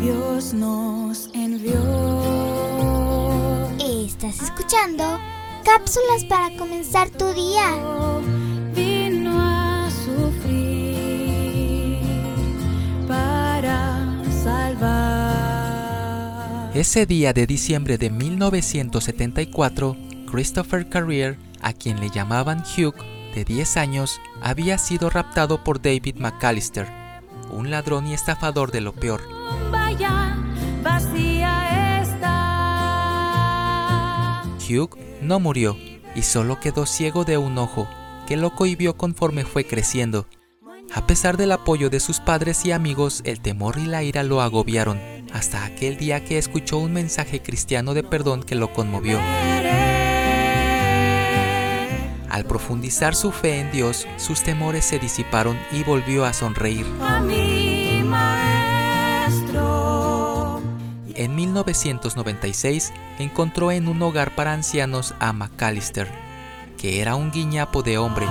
Dios nos envió. Estás escuchando cápsulas para comenzar tu día. Vino a sufrir para salvar. Ese día de diciembre de 1974, Christopher Carrier, a quien le llamaban Hugh, de 10 años, había sido raptado por David McAllister, un ladrón y estafador de lo peor. Vaya, vacía está. Hugh no murió y solo quedó ciego de un ojo, que lo cohibió conforme fue creciendo. A pesar del apoyo de sus padres y amigos, el temor y la ira lo agobiaron, hasta aquel día que escuchó un mensaje cristiano de perdón que lo conmovió. Al profundizar su fe en Dios, sus temores se disiparon y volvió a sonreír. A mi maestro. En 1996 encontró en un hogar para ancianos a McAllister, que era un guiñapo de hombre.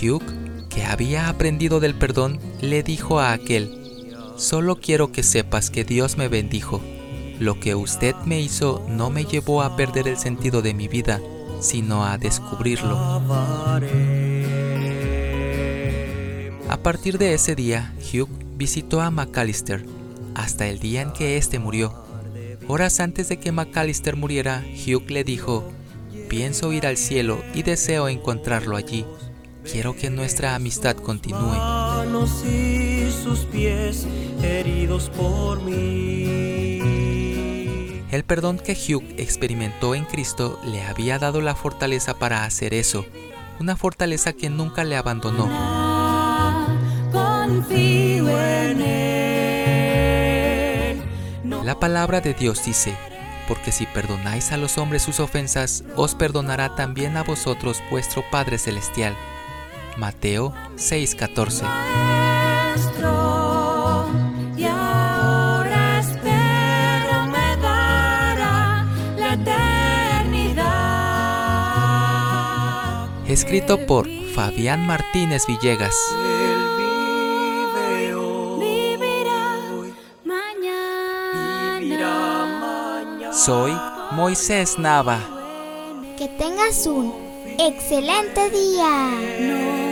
Hugh, que había aprendido del perdón, le dijo a aquel, Solo quiero que sepas que Dios me bendijo. Lo que usted me hizo no me llevó a perder el sentido de mi vida, sino a descubrirlo. A partir de ese día, Hugh visitó a McAllister hasta el día en que éste murió. Horas antes de que McAllister muriera, Hugh le dijo, pienso ir al cielo y deseo encontrarlo allí. Quiero que nuestra amistad continúe. manos y sus pies heridos por mí. El perdón que Hugh experimentó en Cristo le había dado la fortaleza para hacer eso, una fortaleza que nunca le abandonó. La palabra de Dios dice, porque si perdonáis a los hombres sus ofensas, os perdonará también a vosotros vuestro Padre Celestial. Mateo 6:14 Escrito por Fabián Martínez Villegas. Soy Moisés Nava. Que tengas un excelente día.